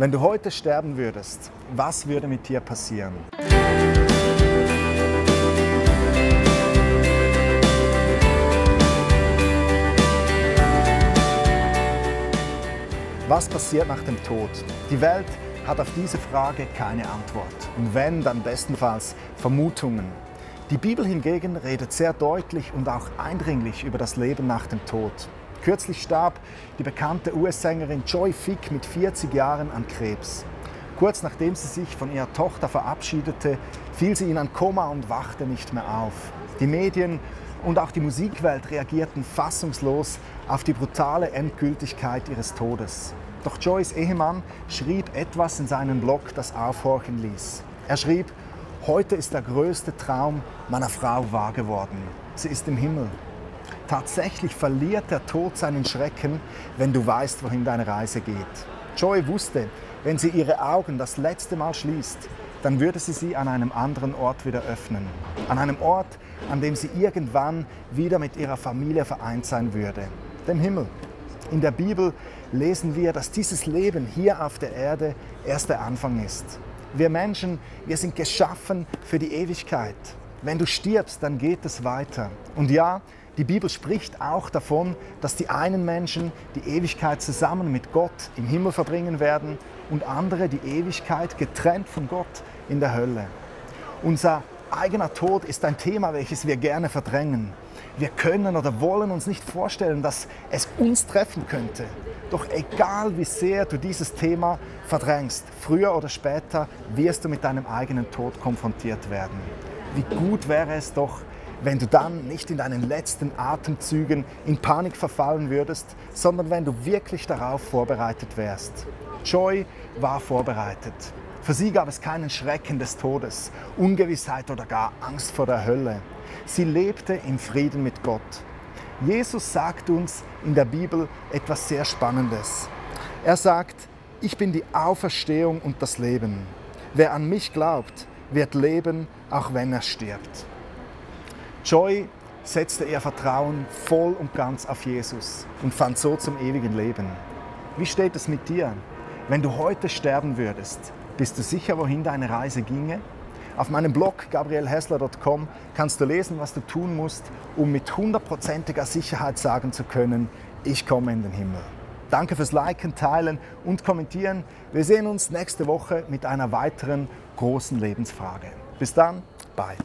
Wenn du heute sterben würdest, was würde mit dir passieren? Was passiert nach dem Tod? Die Welt hat auf diese Frage keine Antwort. Und wenn, dann bestenfalls Vermutungen. Die Bibel hingegen redet sehr deutlich und auch eindringlich über das Leben nach dem Tod. Kürzlich starb die bekannte US-Sängerin Joy Fick mit 40 Jahren an Krebs. Kurz nachdem sie sich von ihrer Tochter verabschiedete, fiel sie in ein Koma und wachte nicht mehr auf. Die Medien und auch die Musikwelt reagierten fassungslos auf die brutale Endgültigkeit ihres Todes. Doch Joys Ehemann schrieb etwas in seinen Blog, das aufhorchen ließ. Er schrieb, heute ist der größte Traum meiner Frau wahr geworden. Sie ist im Himmel. Tatsächlich verliert der Tod seinen Schrecken, wenn du weißt, wohin deine Reise geht. Joy wusste, wenn sie ihre Augen das letzte Mal schließt, dann würde sie sie an einem anderen Ort wieder öffnen. An einem Ort, an dem sie irgendwann wieder mit ihrer Familie vereint sein würde. Dem Himmel. In der Bibel lesen wir, dass dieses Leben hier auf der Erde erst der Anfang ist. Wir Menschen, wir sind geschaffen für die Ewigkeit. Wenn du stirbst, dann geht es weiter. Und ja, die Bibel spricht auch davon, dass die einen Menschen die Ewigkeit zusammen mit Gott im Himmel verbringen werden und andere die Ewigkeit getrennt von Gott in der Hölle. Unser eigener Tod ist ein Thema, welches wir gerne verdrängen. Wir können oder wollen uns nicht vorstellen, dass es uns treffen könnte. Doch egal wie sehr du dieses Thema verdrängst, früher oder später wirst du mit deinem eigenen Tod konfrontiert werden. Wie gut wäre es doch, wenn du dann nicht in deinen letzten Atemzügen in Panik verfallen würdest, sondern wenn du wirklich darauf vorbereitet wärst. Joy war vorbereitet. Für sie gab es keinen Schrecken des Todes, Ungewissheit oder gar Angst vor der Hölle. Sie lebte im Frieden mit Gott. Jesus sagt uns in der Bibel etwas sehr Spannendes. Er sagt, ich bin die Auferstehung und das Leben. Wer an mich glaubt, wird leben, auch wenn er stirbt. Joy setzte ihr Vertrauen voll und ganz auf Jesus und fand so zum ewigen Leben. Wie steht es mit dir? Wenn du heute sterben würdest, bist du sicher, wohin deine Reise ginge? Auf meinem Blog gabrielhessler.com kannst du lesen, was du tun musst, um mit hundertprozentiger Sicherheit sagen zu können, ich komme in den Himmel. Danke fürs Liken, Teilen und Kommentieren. Wir sehen uns nächste Woche mit einer weiteren großen Lebensfrage. Bis dann, bye.